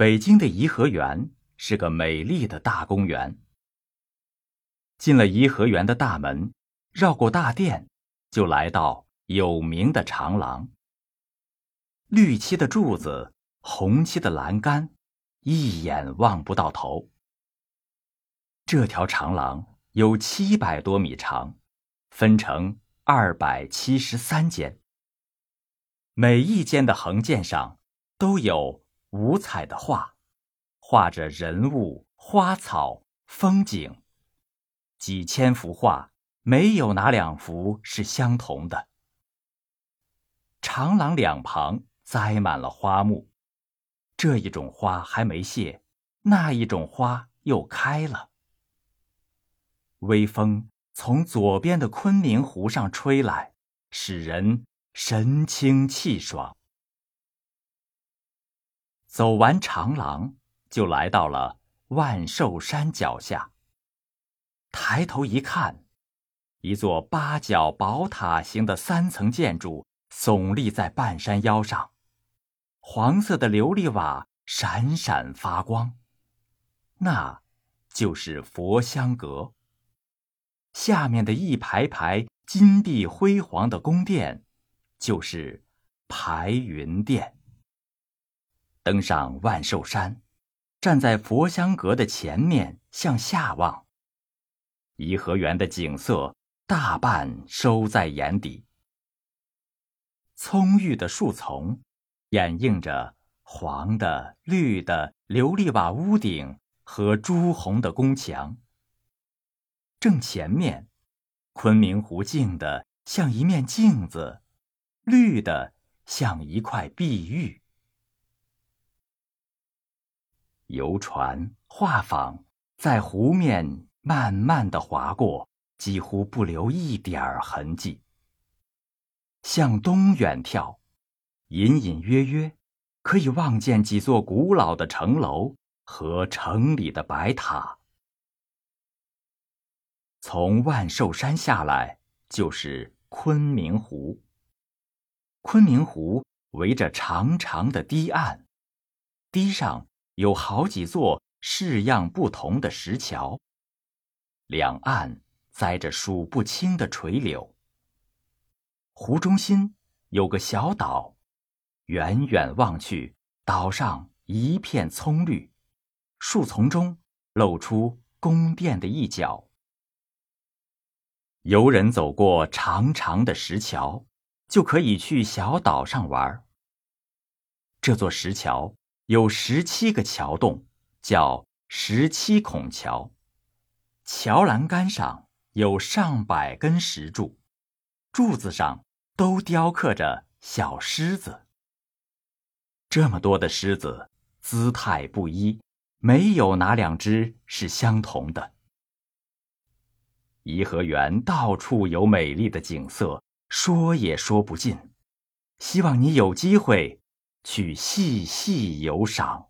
北京的颐和园是个美丽的大公园。进了颐和园的大门，绕过大殿，就来到有名的长廊。绿漆的柱子，红漆的栏杆，一眼望不到头。这条长廊有七百多米长，分成二百七十三间。每一间的横间上都有五彩的画，画着人物、花草、风景。几千幅画，没有哪两幅是相同的。长廊两旁栽满了花木，这一种花还没谢，那一种花又开了。微风从左边的昆明湖上吹来，使人。神清气爽。走完长廊，就来到了万寿山脚下。抬头一看，一座八角宝塔形的三层建筑耸立在半山腰上，黄色的琉璃瓦闪闪发光，那就是佛香阁。下面的一排排金碧辉煌的宫殿。就是排云殿。登上万寿山，站在佛香阁的前面向下望，颐和园的景色大半收在眼底。葱郁的树丛，掩映着黄的、绿的琉璃瓦屋顶和朱红的宫墙。正前面，昆明湖静的像一面镜子。绿的像一块碧玉，游船、画舫在湖面慢慢的划过，几乎不留一点儿痕迹。向东远眺，隐隐约约可以望见几座古老的城楼和城里的白塔。从万寿山下来就是昆明湖。昆明湖围着长长的堤岸，堤上有好几座式样不同的石桥，两岸栽着数不清的垂柳。湖中心有个小岛，远远望去，岛上一片葱绿，树丛中露出宫殿的一角。游人走过长长的石桥。就可以去小岛上玩。这座石桥有十七个桥洞，叫十七孔桥。桥栏杆上有上百根石柱，柱子上都雕刻着小狮子。这么多的狮子，姿态不一，没有哪两只是相同的。颐和园到处有美丽的景色。说也说不尽，希望你有机会去细细游赏。